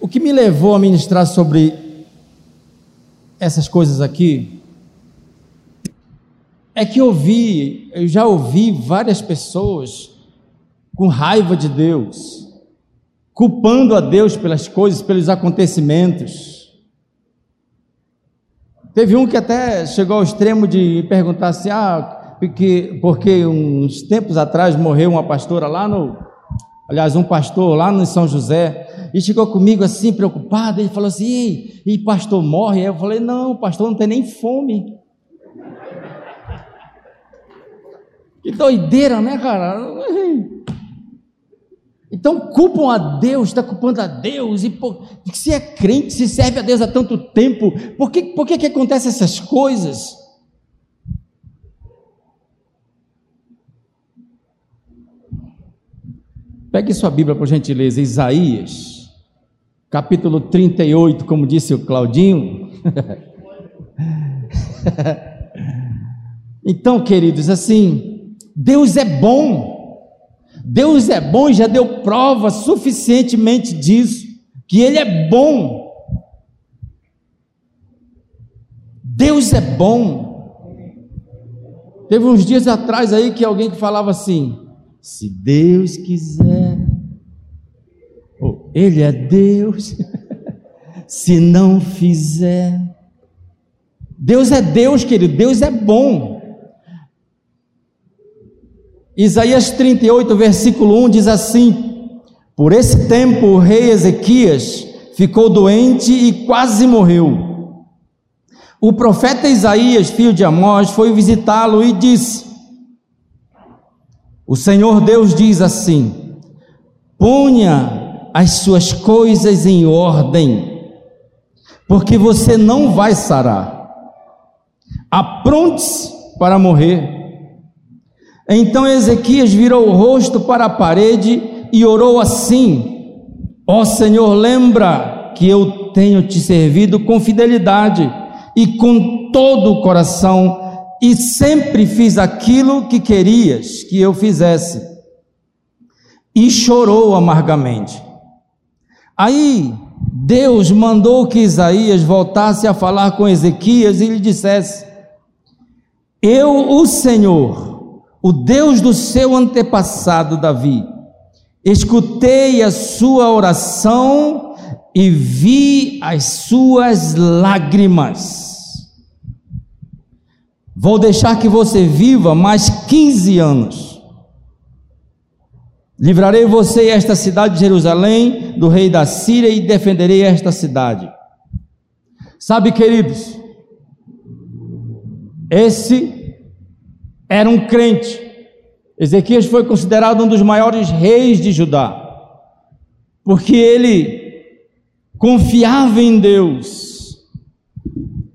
O que me levou a ministrar sobre essas coisas aqui é que eu vi, eu já ouvi várias pessoas com raiva de Deus, culpando a Deus pelas coisas, pelos acontecimentos. Teve um que até chegou ao extremo de perguntar assim: ah, porque, porque uns tempos atrás morreu uma pastora lá no, aliás, um pastor lá no São José, e chegou comigo assim, preocupado, ele falou assim, e, e pastor morre? Aí eu falei, não, pastor não tem nem fome. Que doideira, né, cara? Então culpam a Deus, está culpando a Deus, e por, se é crente, se serve a Deus há tanto tempo, por que, por que, que acontecem essas coisas? Pegue sua Bíblia, por gentileza, Isaías, capítulo 38, como disse o Claudinho. então, queridos, assim, Deus é bom, Deus é bom e já deu prova suficientemente disso, que Ele é bom. Deus é bom. Teve uns dias atrás aí que alguém que falava assim: se Deus quiser, Ele é Deus, se não fizer, Deus é Deus, querido, Deus é bom. Isaías 38, versículo 1 diz assim: Por esse tempo o rei Ezequias ficou doente e quase morreu. O profeta Isaías, filho de Amós, foi visitá-lo e disse: o Senhor Deus diz assim: ponha as suas coisas em ordem, porque você não vai sarar. Apronte-se para morrer. Então Ezequias virou o rosto para a parede e orou assim: Ó oh Senhor, lembra que eu tenho te servido com fidelidade e com todo o coração e sempre fiz aquilo que querias que eu fizesse. E chorou amargamente. Aí Deus mandou que Isaías voltasse a falar com Ezequias e lhe dissesse: Eu, o Senhor, o Deus do seu antepassado Davi, escutei a sua oração e vi as suas lágrimas Vou deixar que você viva mais 15 anos. Livrarei você e esta cidade de Jerusalém do rei da Síria e defenderei esta cidade. Sabe, queridos, esse era um crente. Ezequias foi considerado um dos maiores reis de Judá, porque ele confiava em Deus,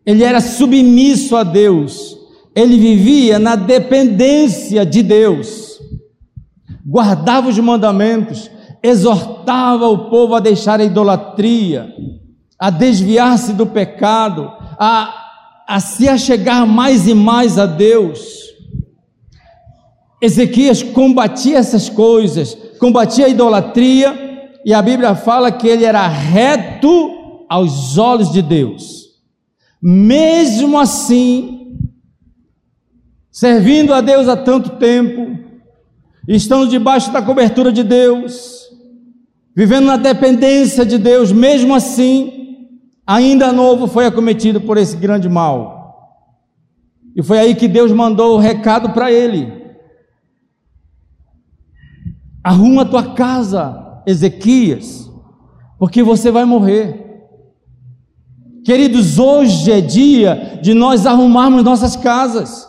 ele era submisso a Deus, ele vivia na dependência de Deus, guardava os mandamentos, exortava o povo a deixar a idolatria, a desviar-se do pecado, a, a se achegar mais e mais a Deus. Ezequias combatia essas coisas, combatia a idolatria, e a Bíblia fala que ele era reto aos olhos de Deus. Mesmo assim, servindo a Deus há tanto tempo, estando debaixo da cobertura de Deus, vivendo na dependência de Deus, mesmo assim, ainda novo foi acometido por esse grande mal. E foi aí que Deus mandou o recado para ele: arruma a tua casa, Ezequias, porque você vai morrer. Queridos, hoje é dia de nós arrumarmos nossas casas.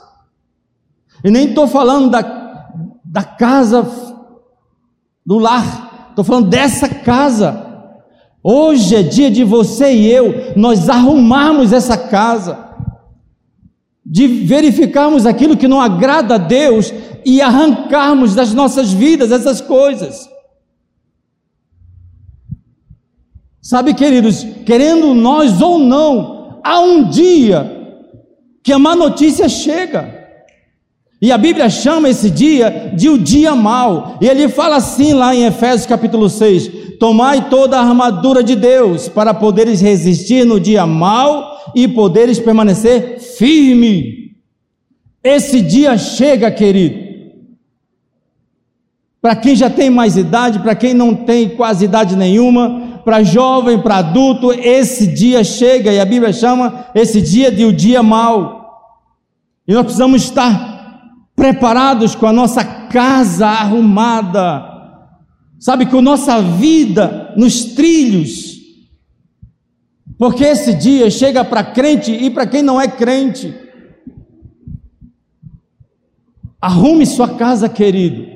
E nem estou falando da, da casa do lar, estou falando dessa casa. Hoje é dia de você e eu, nós arrumarmos essa casa, de verificarmos aquilo que não agrada a Deus e arrancarmos das nossas vidas essas coisas. Sabe, queridos, querendo nós ou não, há um dia que a má notícia chega. E a Bíblia chama esse dia de o dia mau. E ele fala assim lá em Efésios capítulo 6: Tomai toda a armadura de Deus para poderes resistir no dia mau e poderes permanecer firme. Esse dia chega, querido. Para quem já tem mais idade, para quem não tem quase idade nenhuma, para jovem, para adulto, esse dia chega e a Bíblia chama esse dia de o dia mau. E nós precisamos estar preparados com a nossa casa arrumada, sabe, com nossa vida nos trilhos, porque esse dia chega para crente e para quem não é crente. Arrume sua casa, querido.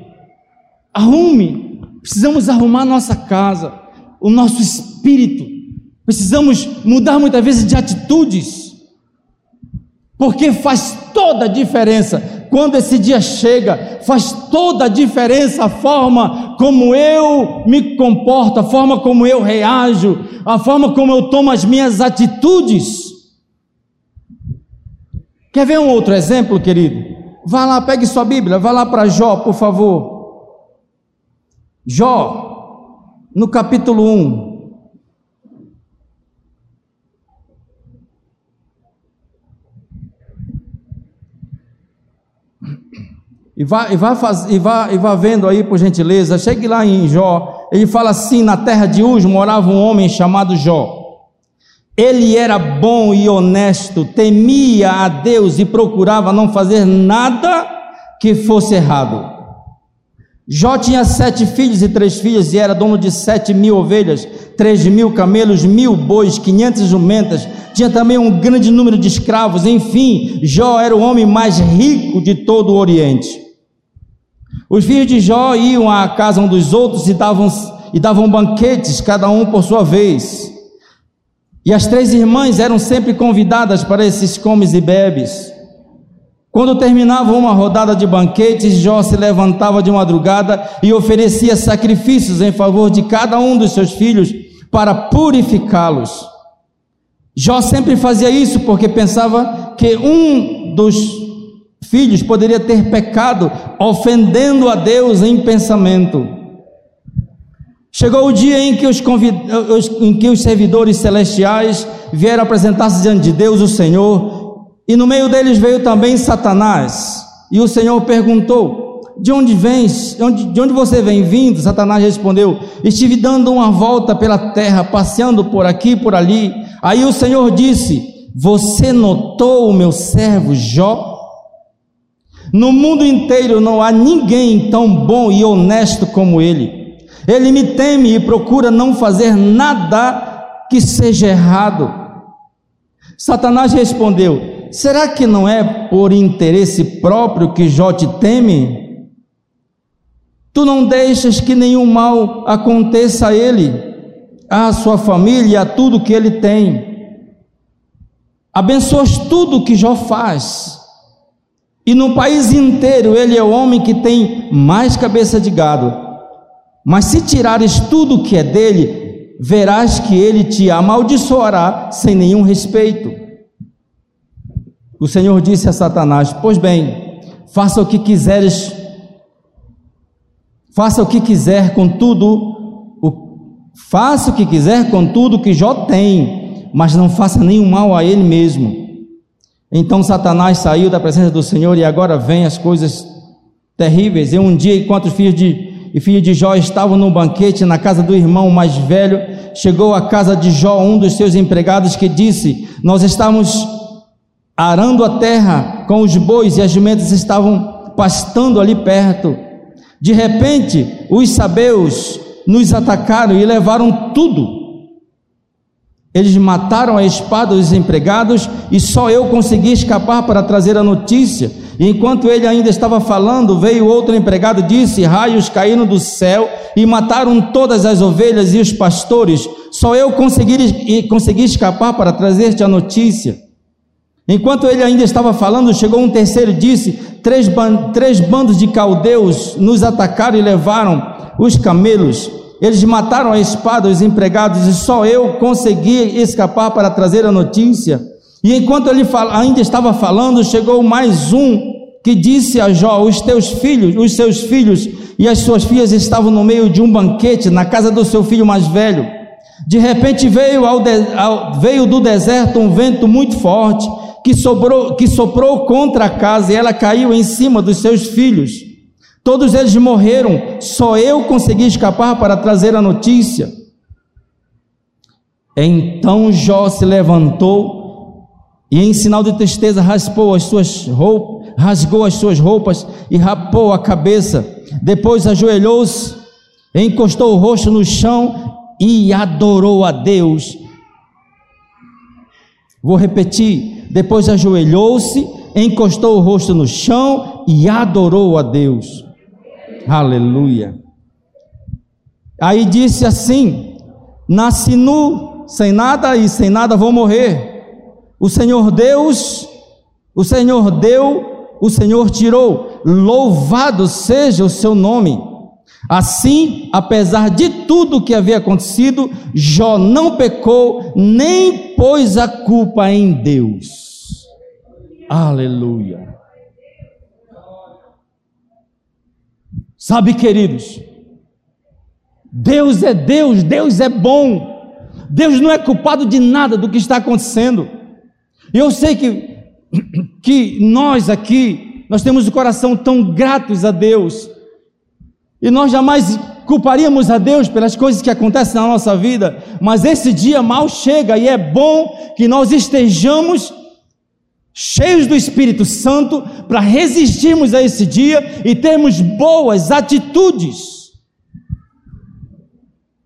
Arrume. Precisamos arrumar nossa casa, o nosso espírito. Precisamos mudar muitas vezes de atitudes. Porque faz toda a diferença. Quando esse dia chega, faz toda a diferença a forma como eu me comporto, a forma como eu reajo, a forma como eu tomo as minhas atitudes. Quer ver um outro exemplo, querido? Vá lá, pegue sua Bíblia, vá lá para Jó, por favor. Jó, no capítulo 1. E vá, e, vá faz, e, vá, e vá vendo aí, por gentileza, chegue lá em Jó, ele fala assim: na terra de Uz morava um homem chamado Jó. Ele era bom e honesto, temia a Deus e procurava não fazer nada que fosse errado. Jó tinha sete filhos e três filhas e era dono de sete mil ovelhas, três mil camelos, mil bois, quinhentas jumentas. Tinha também um grande número de escravos. Enfim, Jó era o homem mais rico de todo o Oriente. Os filhos de Jó iam à casa um dos outros e davam, e davam banquetes, cada um por sua vez. E as três irmãs eram sempre convidadas para esses comes e bebes. Quando terminava uma rodada de banquetes, Jó se levantava de madrugada e oferecia sacrifícios em favor de cada um dos seus filhos para purificá-los. Jó sempre fazia isso porque pensava que um dos filhos poderia ter pecado, ofendendo a Deus em pensamento. Chegou o dia em que os, convid... em que os servidores celestiais vieram apresentar-se diante de Deus, o Senhor, e no meio deles veio também Satanás. E o Senhor perguntou: De onde vens? De onde, de onde você vem vindo? Satanás respondeu: Estive dando uma volta pela terra, passeando por aqui e por ali. Aí o Senhor disse: Você notou o meu servo Jó? No mundo inteiro não há ninguém tão bom e honesto como ele. Ele me teme e procura não fazer nada que seja errado. Satanás respondeu: será que não é por interesse próprio que Jó te teme? Tu não deixas que nenhum mal aconteça a ele, à sua família e a tudo que ele tem. Abençoas tudo que Jó faz. E no país inteiro ele é o homem que tem mais cabeça de gado. Mas se tirares tudo que é dele, verás que ele te amaldiçoará sem nenhum respeito. O Senhor disse a Satanás: Pois bem, faça o que quiseres, faça o que quiser com tudo, o, faça o que quiser com tudo que Jó tem, mas não faça nenhum mal a ele mesmo. Então Satanás saiu da presença do Senhor e agora vem as coisas terríveis. E um dia, enquanto os filhos de e filho de Jó estavam no banquete na casa do irmão mais velho, chegou à casa de Jó um dos seus empregados que disse: Nós estamos arando a terra com os bois e as jumentas estavam pastando ali perto. De repente, os sabeus nos atacaram e levaram tudo. Eles mataram a espada os empregados e só eu consegui escapar para trazer a notícia. E enquanto ele ainda estava falando, veio outro empregado e disse: Raios caíram do céu e mataram todas as ovelhas e os pastores. Só eu consegui, consegui escapar para trazer-te a notícia. Enquanto ele ainda estava falando, chegou um terceiro e disse: três, três bandos de caldeus nos atacaram e levaram os camelos. Eles mataram a espada os empregados e só eu consegui escapar para trazer a notícia. E enquanto ele ainda estava falando, chegou mais um que disse a Jó: Os teus filhos, os seus filhos e as suas filhas estavam no meio de um banquete na casa do seu filho mais velho. De repente veio, ao de, ao, veio do deserto um vento muito forte que, sobrou, que soprou contra a casa e ela caiu em cima dos seus filhos. Todos eles morreram, só eu consegui escapar para trazer a notícia. Então Jó se levantou e, em sinal de tristeza, raspou as suas roupas, rasgou as suas roupas e rapou a cabeça. Depois ajoelhou-se, encostou o rosto no chão e adorou a Deus. Vou repetir. Depois ajoelhou-se, encostou o rosto no chão e adorou a Deus. Aleluia. Aí disse assim: Nasci nu, sem nada e sem nada vou morrer. O Senhor Deus, o Senhor deu, o Senhor tirou. Louvado seja o seu nome. Assim, apesar de tudo que havia acontecido, Jó não pecou, nem pôs a culpa em Deus. Aleluia. Sabe, queridos, Deus é Deus, Deus é bom. Deus não é culpado de nada do que está acontecendo. Eu sei que que nós aqui nós temos o coração tão gratos a Deus e nós jamais culparíamos a Deus pelas coisas que acontecem na nossa vida, mas esse dia mal chega e é bom que nós estejamos cheios do Espírito Santo para resistirmos a esse dia e termos boas atitudes.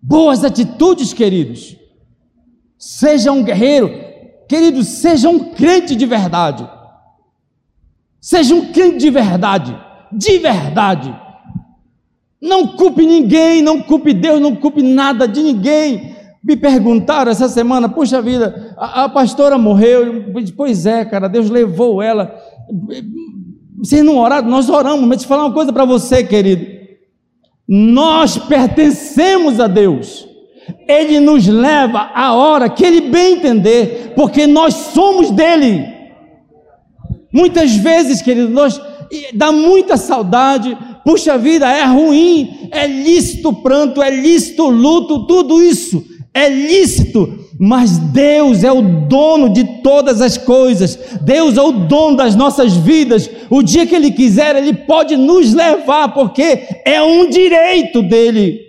Boas atitudes, queridos. Seja um guerreiro, queridos, seja um crente de verdade. Seja um crente de verdade, de verdade. Não culpe ninguém, não culpe Deus, não culpe nada de ninguém. Me perguntaram essa semana, puxa vida, a, a pastora morreu. Pois é, cara, Deus levou ela. Vocês não oraram? Nós oramos, mas eu falar uma coisa para você, querido. Nós pertencemos a Deus. Ele nos leva a hora que Ele bem entender, porque nós somos dele. Muitas vezes, querido, nós dá muita saudade, puxa vida, é ruim, é lícito pranto, é lícito luto, tudo isso é lícito, mas Deus é o dono de todas as coisas, Deus é o dono das nossas vidas. O dia que Ele quiser, Ele pode nos levar, porque é um direito dele.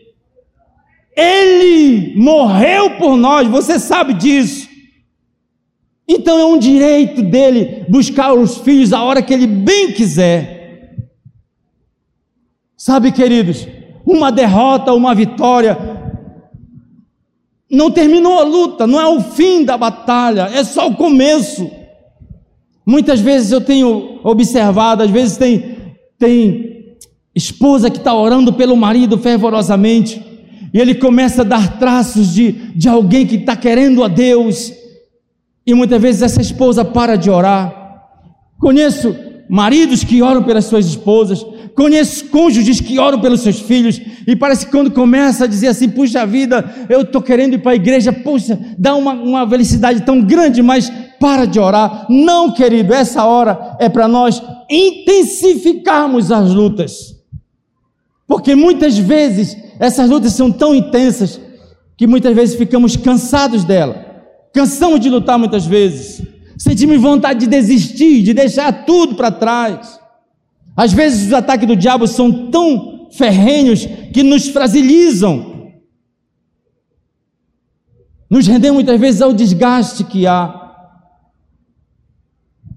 Ele morreu por nós, você sabe disso. Então é um direito dele buscar os filhos a hora que ele bem quiser. Sabe, queridos, uma derrota, uma vitória, não terminou a luta, não é o fim da batalha, é só o começo. Muitas vezes eu tenho observado, às vezes tem, tem esposa que está orando pelo marido fervorosamente, e ele começa a dar traços de, de alguém que está querendo a Deus, e muitas vezes essa esposa para de orar. Conheço maridos que oram pelas suas esposas, conheço cônjuges que oram pelos seus filhos, e parece que quando começa a dizer assim, puxa vida, eu estou querendo ir para a igreja, puxa, dá uma, uma felicidade tão grande, mas para de orar. Não, querido, essa hora é para nós intensificarmos as lutas, porque muitas vezes essas lutas são tão intensas que muitas vezes ficamos cansados dela, cansamos de lutar muitas vezes, sentimos vontade de desistir, de deixar tudo para trás. Às vezes os ataques do diabo são tão ferrenhos que nos fragilizam, nos rendemos muitas vezes ao desgaste que há.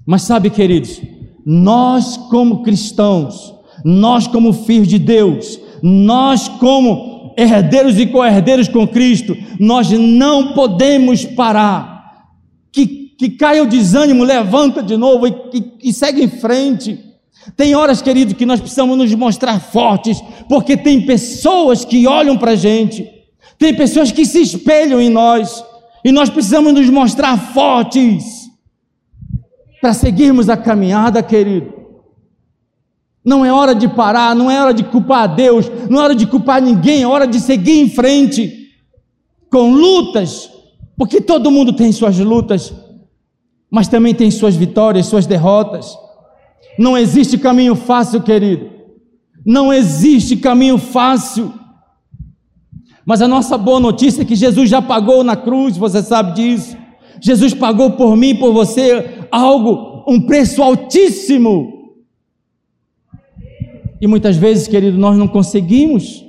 Mas sabe, queridos, nós como cristãos, nós como filhos de Deus, nós como herdeiros e co-herdeiros com Cristo, nós não podemos parar. Que, que caia o desânimo, levanta de novo e, e, e segue em frente. Tem horas, querido, que nós precisamos nos mostrar fortes, porque tem pessoas que olham para a gente, tem pessoas que se espelham em nós, e nós precisamos nos mostrar fortes para seguirmos a caminhada, querido. Não é hora de parar, não é hora de culpar a Deus, não é hora de culpar ninguém, é hora de seguir em frente com lutas, porque todo mundo tem suas lutas, mas também tem suas vitórias, suas derrotas. Não existe caminho fácil, querido. Não existe caminho fácil. Mas a nossa boa notícia é que Jesus já pagou na cruz, você sabe disso. Jesus pagou por mim, por você, algo, um preço altíssimo. E muitas vezes, querido, nós não conseguimos.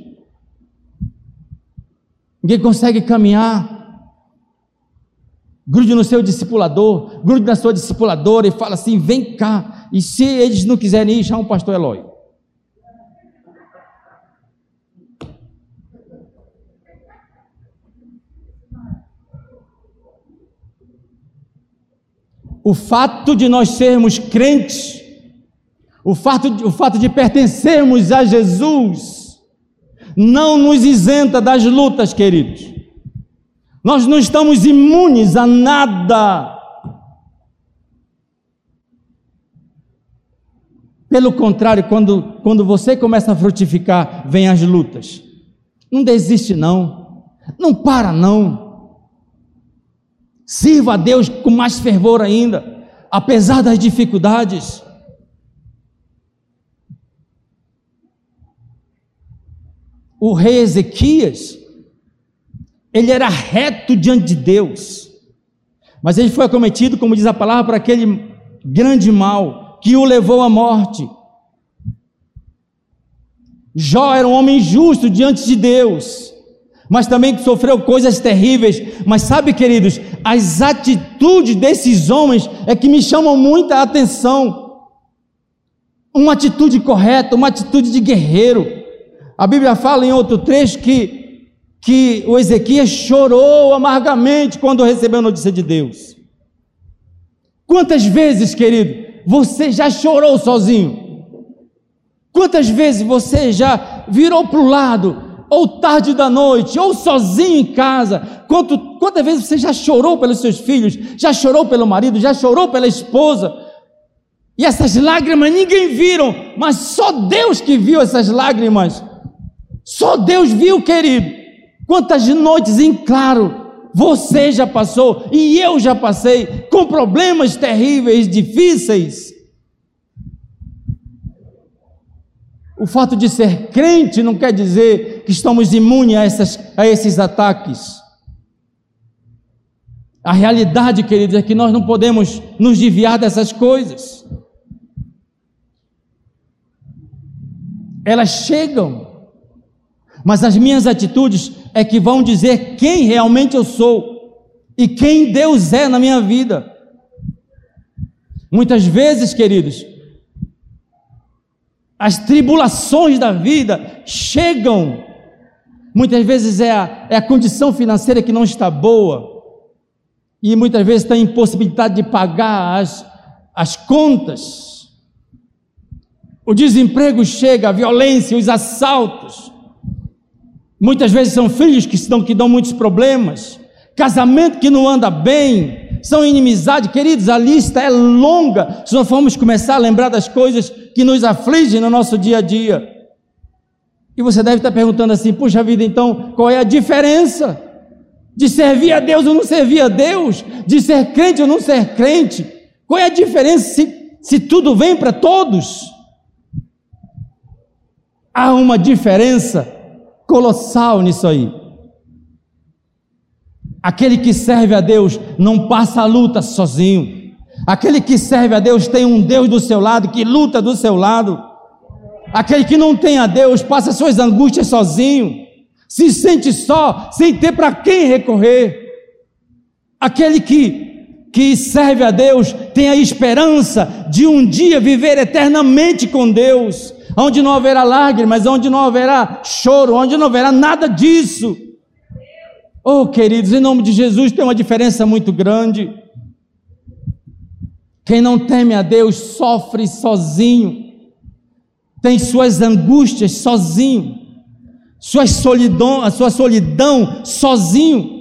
Ninguém consegue caminhar. Grude no seu discipulador, grude na sua discipuladora e fala assim: vem cá. E se eles não quiserem ir, chama o pastor Eloy. O fato de nós sermos crentes, o fato, o fato de pertencermos a Jesus, não nos isenta das lutas, queridos. Nós não estamos imunes a nada. Pelo contrário, quando, quando você começa a frutificar, vem as lutas. Não desiste, não. Não para, não. Sirva a Deus com mais fervor ainda, apesar das dificuldades. O rei Ezequias, ele era reto diante de Deus, mas ele foi acometido, como diz a palavra, por aquele grande mal que o levou à morte. Jó era um homem justo diante de Deus, mas também sofreu coisas terríveis. Mas sabe, queridos, as atitudes desses homens é que me chamam muita atenção. Uma atitude correta, uma atitude de guerreiro. A Bíblia fala em outro trecho que que o Ezequias chorou amargamente quando recebeu a notícia de Deus. Quantas vezes, querido, você já chorou sozinho? Quantas vezes você já virou para o lado, ou tarde da noite, ou sozinho em casa? Quanto, quantas vezes você já chorou pelos seus filhos, já chorou pelo marido, já chorou pela esposa? E essas lágrimas ninguém viram, mas só Deus que viu essas lágrimas. Só Deus viu, querido. Quantas noites em claro você já passou e eu já passei com problemas terríveis, difíceis. O fato de ser crente não quer dizer que estamos imunes a, essas, a esses ataques. A realidade, queridos, é que nós não podemos nos desviar dessas coisas. Elas chegam, mas as minhas atitudes é que vão dizer quem realmente eu sou e quem Deus é na minha vida. Muitas vezes, queridos, as tribulações da vida chegam, muitas vezes é a, é a condição financeira que não está boa, e muitas vezes está impossibilidade de pagar as, as contas. O desemprego chega, a violência, os assaltos. Muitas vezes são filhos que, estão, que dão muitos problemas, casamento que não anda bem, são inimizade, queridos, a lista é longa, se nós formos começar a lembrar das coisas que nos afligem no nosso dia a dia. E você deve estar perguntando assim: puxa vida, então qual é a diferença de servir a Deus ou não servir a Deus, de ser crente ou não ser crente? Qual é a diferença se, se tudo vem para todos? Há uma diferença colossal nisso aí. Aquele que serve a Deus não passa a luta sozinho. Aquele que serve a Deus tem um Deus do seu lado, que luta do seu lado. Aquele que não tem a Deus passa suas angústias sozinho, se sente só, sem ter para quem recorrer. Aquele que que serve a Deus tem a esperança de um dia viver eternamente com Deus onde não haverá lágrimas, onde não haverá choro, onde não haverá nada disso. Oh, queridos, em nome de Jesus tem uma diferença muito grande. Quem não teme a Deus sofre sozinho, tem suas angústias sozinho, sua solidão, a sua solidão sozinho.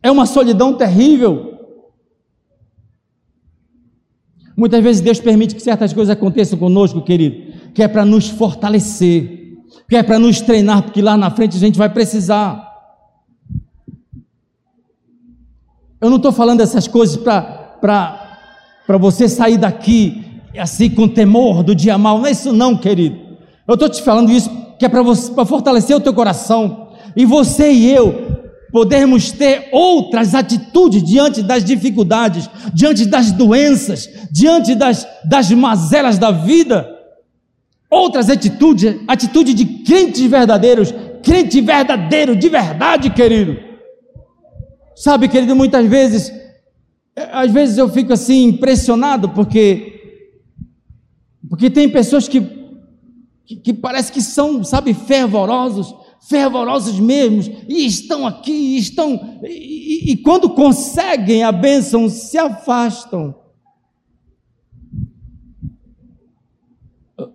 É uma solidão terrível. Muitas vezes Deus permite que certas coisas aconteçam conosco, querido, que é para nos fortalecer, que é para nos treinar, porque lá na frente a gente vai precisar. Eu não estou falando essas coisas para você sair daqui assim com temor do dia mal, não é isso não, querido. Eu estou te falando isso que é para fortalecer o teu coração. E você e eu podermos ter outras atitudes diante das dificuldades, diante das doenças, diante das, das mazelas da vida. Outras atitudes, atitude de crentes verdadeiros, crente verdadeiro, de verdade, querido. Sabe, querido, muitas vezes, às vezes eu fico assim impressionado porque porque tem pessoas que, que, que parece que são, sabe, fervorosos, fervorosos mesmos, e estão aqui, e estão, e, e, quando conseguem a bênção, se afastam.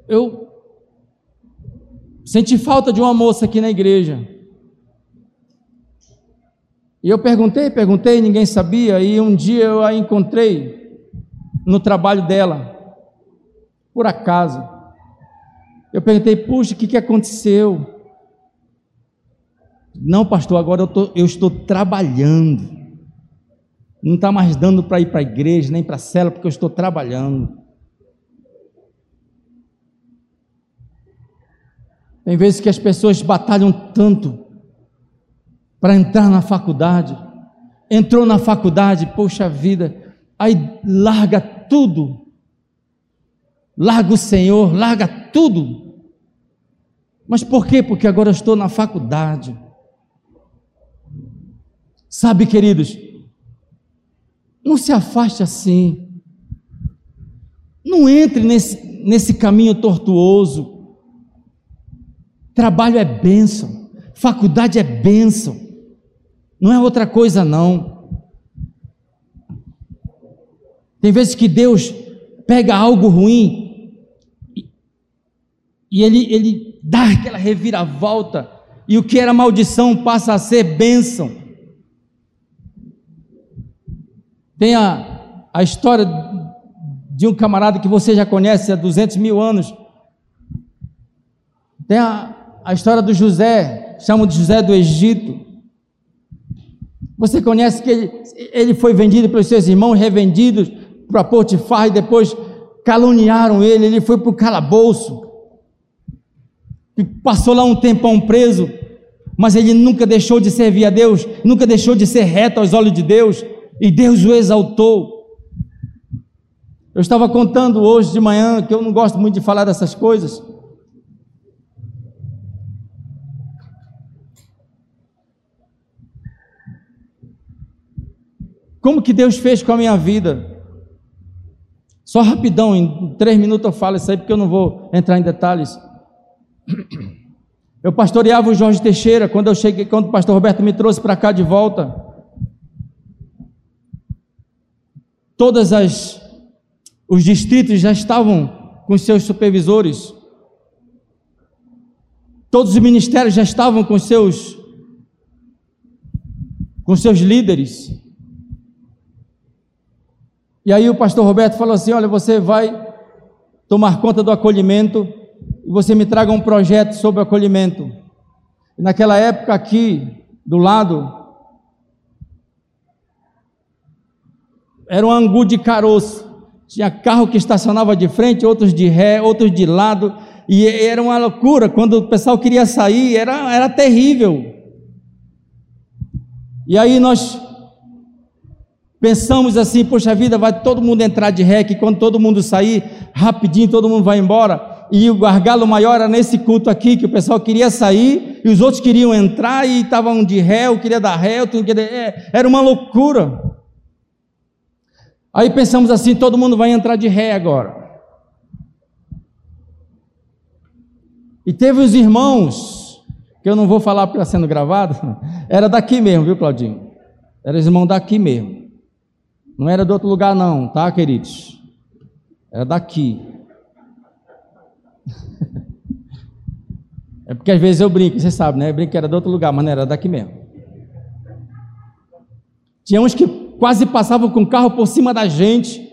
Eu senti falta de uma moça aqui na igreja. E eu perguntei, perguntei, ninguém sabia, e um dia eu a encontrei no trabalho dela, por acaso. Eu perguntei, puxa, o que, que aconteceu? Não, pastor, agora eu, tô, eu estou trabalhando. Não está mais dando para ir para a igreja, nem para a cela, porque eu estou trabalhando. Tem vezes que as pessoas batalham tanto para entrar na faculdade. Entrou na faculdade, poxa vida, aí larga tudo. Larga o Senhor, larga tudo. Mas por quê? Porque agora estou na faculdade. Sabe, queridos, não se afaste assim. Não entre nesse, nesse caminho tortuoso. Trabalho é bênção, faculdade é bênção, não é outra coisa, não. Tem vezes que Deus pega algo ruim e, e ele, ele dá aquela reviravolta, e o que era maldição passa a ser bênção. Tem a, a história de um camarada que você já conhece há 200 mil anos. Tem a, a história do José, chamam de José do Egito. Você conhece que ele, ele foi vendido pelos seus irmãos, revendidos para Potifar e depois caluniaram ele, ele foi para o calabouço. E passou lá um tempão preso, mas ele nunca deixou de servir a Deus, nunca deixou de ser reto aos olhos de Deus e Deus o exaltou. Eu estava contando hoje de manhã que eu não gosto muito de falar dessas coisas. Como que Deus fez com a minha vida? Só rapidão, em três minutos eu falo isso aí, porque eu não vou entrar em detalhes. Eu pastoreava o Jorge Teixeira quando eu cheguei, quando o pastor Roberto me trouxe para cá de volta. todas as os distritos já estavam com seus supervisores. Todos os ministérios já estavam com seus com seus líderes. E aí o pastor Roberto falou assim: "Olha, você vai tomar conta do acolhimento e você me traga um projeto sobre acolhimento". E naquela época aqui do lado era um angu de caroço. Tinha carro que estacionava de frente, outros de ré, outros de lado, e era uma loucura. Quando o pessoal queria sair, era, era terrível. E aí nós pensamos assim: poxa vida, vai todo mundo entrar de ré, que quando todo mundo sair, rapidinho todo mundo vai embora. E o gargalo maior era nesse culto aqui, que o pessoal queria sair e os outros queriam entrar e estavam de ré, eu queria dar ré, eu. É, era uma loucura. Aí pensamos assim: todo mundo vai entrar de ré agora. E teve os irmãos, que eu não vou falar porque está sendo gravado, era daqui mesmo, viu, Claudinho? Era os irmãos daqui mesmo. Não era de outro lugar, não, tá, queridos? Era daqui. É porque às vezes eu brinco, você sabe, né? Eu brinco que era de outro lugar, mas não era daqui mesmo. Tinha uns que quase passavam com o carro por cima da gente,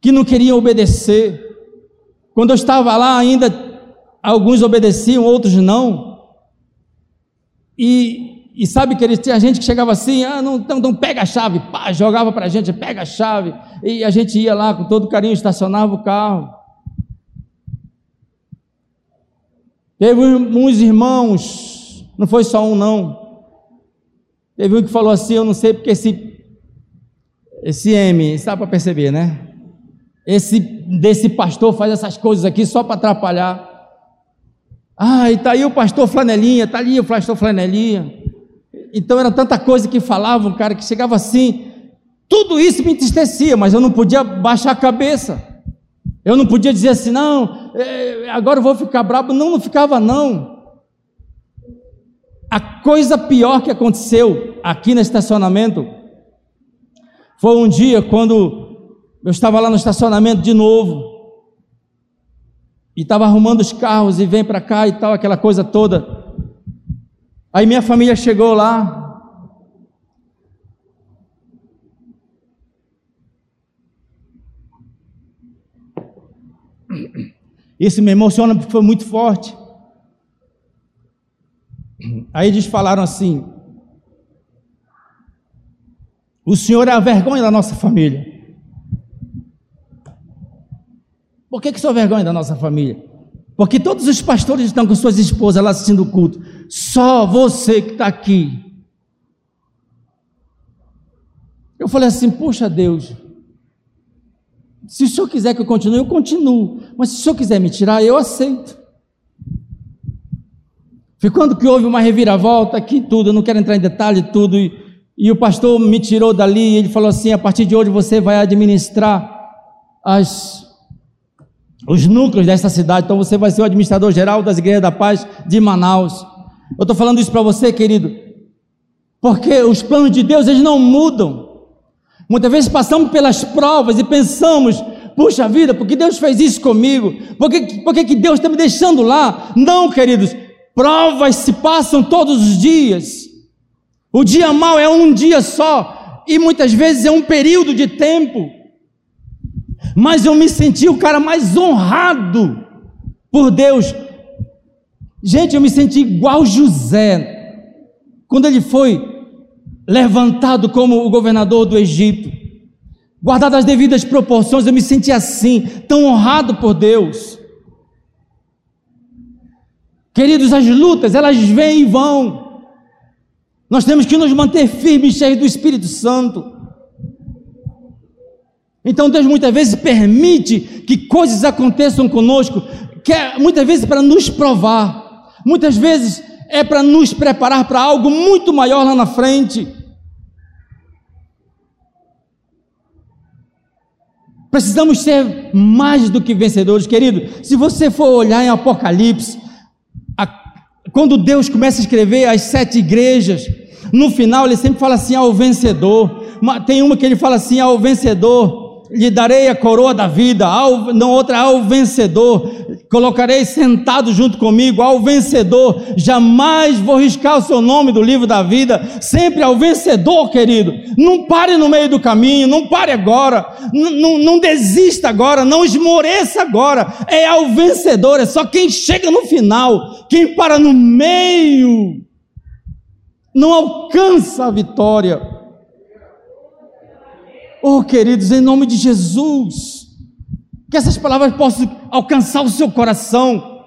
que não queriam obedecer. Quando eu estava lá, ainda alguns obedeciam, outros não. E, e sabe que tinha gente que chegava assim, ah, não, não, pega a chave, pá, jogava para a gente, pega a chave, e a gente ia lá com todo carinho, estacionava o carro. Teve uns irmãos, não foi só um não. Teve um que falou assim, eu não sei porque esse esse M, dá para perceber, né? Esse desse pastor faz essas coisas aqui só para atrapalhar. Ah, e tá aí o pastor Flanelinha, tá ali o pastor Flanelinha. Então era tanta coisa que falavam, cara, que chegava assim. Tudo isso me entristecia, mas eu não podia baixar a cabeça. Eu não podia dizer assim, não, é, agora eu vou ficar bravo. Não, não ficava, não. A coisa pior que aconteceu aqui no estacionamento foi um dia quando eu estava lá no estacionamento de novo e estava arrumando os carros e vem para cá e tal, aquela coisa toda. Aí minha família chegou lá, Isso me emociona porque foi muito forte. Aí eles falaram assim: O senhor é a vergonha da nossa família. Por que, que sou vergonha da nossa família? Porque todos os pastores estão com suas esposas lá assistindo o culto. Só você que está aqui. Eu falei assim: Poxa Deus, se o senhor quiser que eu continue, eu continuo. Mas se o senhor quiser me tirar, eu aceito. Foi quando que houve uma reviravolta aqui, tudo, eu não quero entrar em detalhe, tudo, e, e o pastor me tirou dali, e ele falou assim: a partir de hoje você vai administrar as, os núcleos dessa cidade, então você vai ser o administrador geral das igrejas da paz de Manaus. Eu estou falando isso para você, querido, porque os planos de Deus eles não mudam. Muitas vezes passamos pelas provas e pensamos, puxa vida, por que Deus fez isso comigo? Por que, por que Deus está me deixando lá? Não, queridos, provas se passam todos os dias. O dia mal é um dia só, e muitas vezes é um período de tempo. Mas eu me senti o cara mais honrado por Deus. Gente, eu me senti igual José, quando ele foi levantado como o governador do Egito, guardado as devidas proporções, eu me senti assim, tão honrado por Deus. Queridos, as lutas, elas vêm e vão. Nós temos que nos manter firmes, cheios do Espírito Santo. Então Deus muitas vezes permite que coisas aconteçam conosco, que é, muitas vezes para nos provar, muitas vezes é para nos preparar para algo muito maior lá na frente. Precisamos ser mais do que vencedores, querido. Se você for olhar em Apocalipse, a, quando Deus começa a escrever as sete igrejas, no final ele sempre fala assim ao vencedor. Tem uma que ele fala assim ao vencedor lhe darei a coroa da vida, ao, não outra, ao vencedor, colocarei sentado junto comigo, ao vencedor, jamais vou riscar o seu nome do livro da vida, sempre ao vencedor, querido, não pare no meio do caminho, não pare agora, não, não desista agora, não esmoreça agora, é ao vencedor, é só quem chega no final, quem para no meio, não alcança a vitória, Oh, queridos, em nome de Jesus, que essas palavras possam alcançar o seu coração,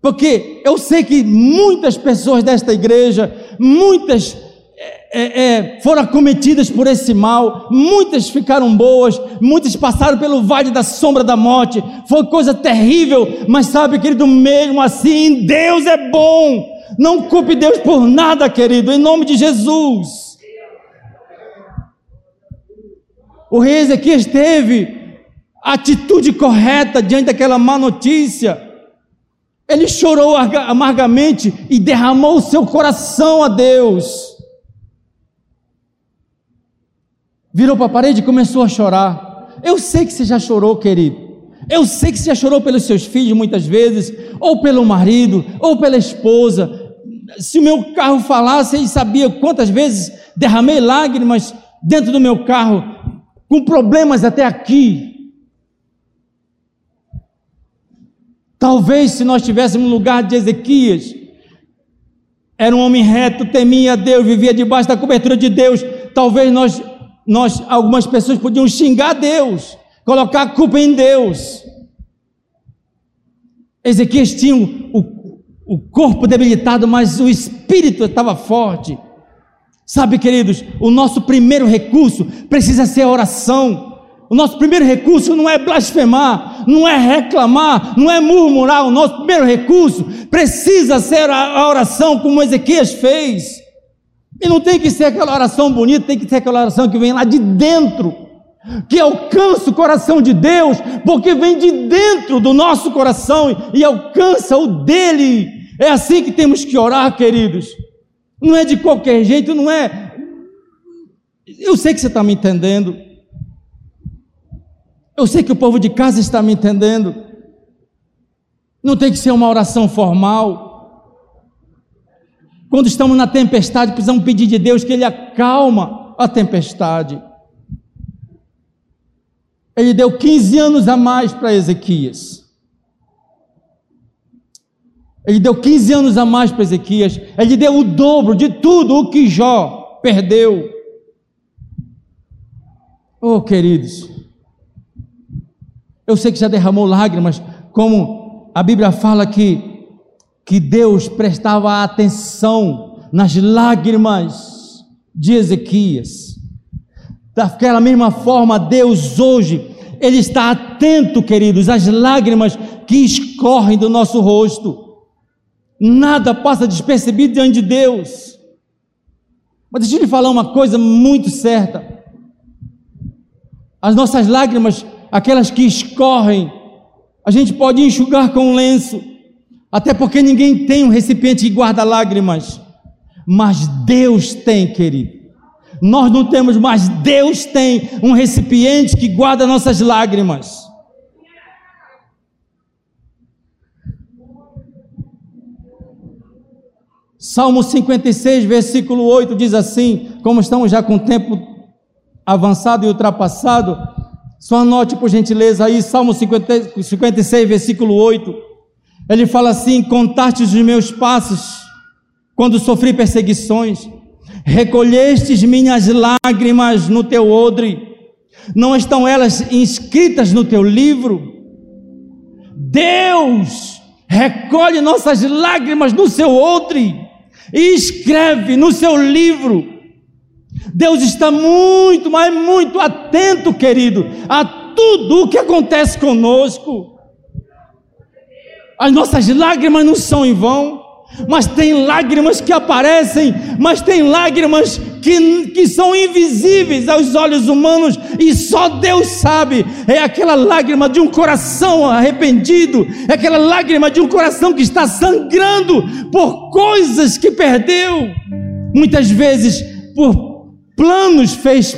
porque eu sei que muitas pessoas desta igreja, muitas é, é, é, foram acometidas por esse mal, muitas ficaram boas, muitas passaram pelo vale da sombra da morte, foi coisa terrível, mas sabe, querido, mesmo assim, Deus é bom, não culpe Deus por nada, querido, em nome de Jesus. O rei Ezequias teve a atitude correta diante daquela má notícia. Ele chorou amargamente e derramou o seu coração a Deus. Virou para a parede e começou a chorar. Eu sei que você já chorou, querido. Eu sei que você já chorou pelos seus filhos muitas vezes, ou pelo marido, ou pela esposa. Se o meu carro falasse, ele sabia quantas vezes derramei lágrimas dentro do meu carro com problemas até aqui. Talvez se nós estivéssemos no lugar de Ezequias, era um homem reto, temia Deus, vivia debaixo da cobertura de Deus. Talvez nós, nós algumas pessoas podiam xingar Deus, colocar a culpa em Deus. Ezequias tinha o, o corpo debilitado, mas o espírito estava forte. Sabe, queridos, o nosso primeiro recurso precisa ser a oração. O nosso primeiro recurso não é blasfemar, não é reclamar, não é murmurar. O nosso primeiro recurso precisa ser a oração, como Ezequias fez. E não tem que ser aquela oração bonita, tem que ser aquela oração que vem lá de dentro, que alcança o coração de Deus, porque vem de dentro do nosso coração e alcança o dele. É assim que temos que orar, queridos. Não é de qualquer jeito, não é. Eu sei que você está me entendendo. Eu sei que o povo de casa está me entendendo. Não tem que ser uma oração formal. Quando estamos na tempestade, precisamos pedir de Deus que Ele acalma a tempestade. Ele deu 15 anos a mais para Ezequias. Ele deu 15 anos a mais para Ezequias. Ele deu o dobro de tudo o que Jó perdeu. Oh, queridos, eu sei que já derramou lágrimas, como a Bíblia fala que, que Deus prestava atenção nas lágrimas de Ezequias. Daquela mesma forma, Deus hoje, Ele está atento, queridos, às lágrimas que escorrem do nosso rosto. Nada passa despercebido diante de Deus. Mas deixa eu lhe falar uma coisa muito certa. As nossas lágrimas aquelas que escorrem, a gente pode enxugar com um lenço, até porque ninguém tem um recipiente que guarda lágrimas, mas Deus tem, querido. Nós não temos, mas Deus tem um recipiente que guarda nossas lágrimas. Salmo 56, versículo 8 diz assim: como estamos já com o tempo avançado e ultrapassado, só anote por gentileza aí, Salmo 50, 56, versículo 8. Ele fala assim: Contaste os meus passos quando sofri perseguições, recolhestes minhas lágrimas no teu odre, não estão elas inscritas no teu livro? Deus recolhe nossas lágrimas no seu odre e escreve no seu livro Deus está muito, mas muito atento, querido, a tudo o que acontece conosco. As nossas lágrimas não são em vão, mas tem lágrimas que aparecem, mas tem lágrimas que, que são invisíveis aos olhos humanos e só Deus sabe. É aquela lágrima de um coração arrependido, é aquela lágrima de um coração que está sangrando por coisas que perdeu, muitas vezes por planos, fez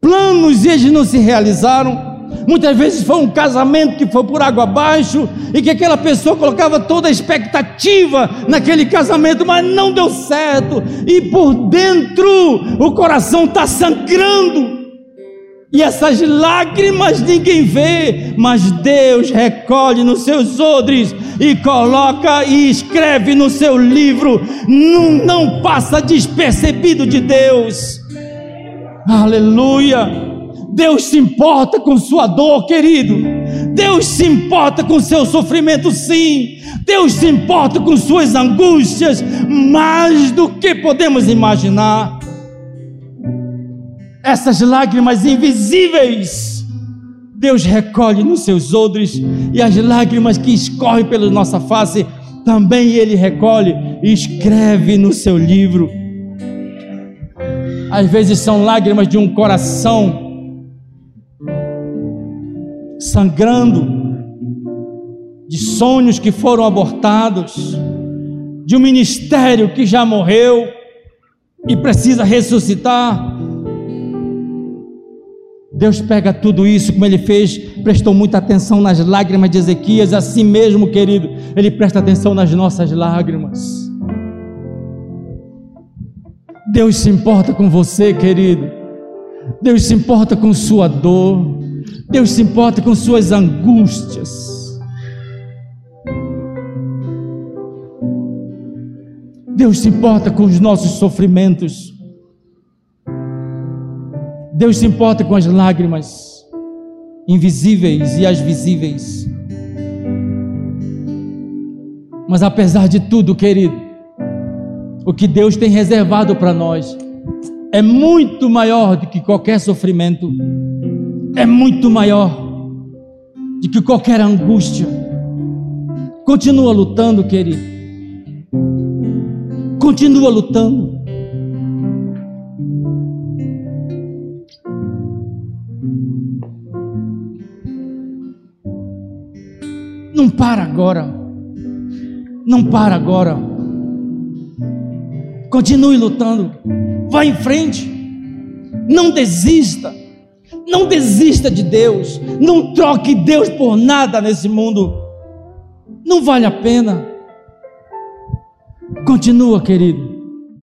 planos e eles não se realizaram. Muitas vezes foi um casamento que foi por água abaixo e que aquela pessoa colocava toda a expectativa naquele casamento, mas não deu certo. E por dentro o coração está sangrando. E essas lágrimas ninguém vê, mas Deus recolhe nos seus odres e coloca e escreve no seu livro. Não, não passa despercebido de Deus. Aleluia! Deus se importa com sua dor, querido. Deus se importa com seu sofrimento, sim. Deus se importa com suas angústias, mais do que podemos imaginar. Essas lágrimas invisíveis, Deus recolhe nos seus odres, e as lágrimas que escorrem pela nossa face, também Ele recolhe e escreve no seu livro às vezes são lágrimas de um coração sangrando, de sonhos que foram abortados, de um ministério que já morreu e precisa ressuscitar. Deus pega tudo isso, como ele fez, prestou muita atenção nas lágrimas de Ezequias, assim mesmo, querido, ele presta atenção nas nossas lágrimas. Deus se importa com você, querido. Deus se importa com sua dor. Deus se importa com suas angústias. Deus se importa com os nossos sofrimentos. Deus se importa com as lágrimas invisíveis e as visíveis. Mas apesar de tudo, querido, o que Deus tem reservado para nós é muito maior do que qualquer sofrimento, é muito maior do que qualquer angústia. Continua lutando, querido. Continua lutando. Não para agora. Não para agora. Continue lutando. Vá em frente. Não desista. Não desista de Deus. Não troque Deus por nada nesse mundo. Não vale a pena. Continua, querido.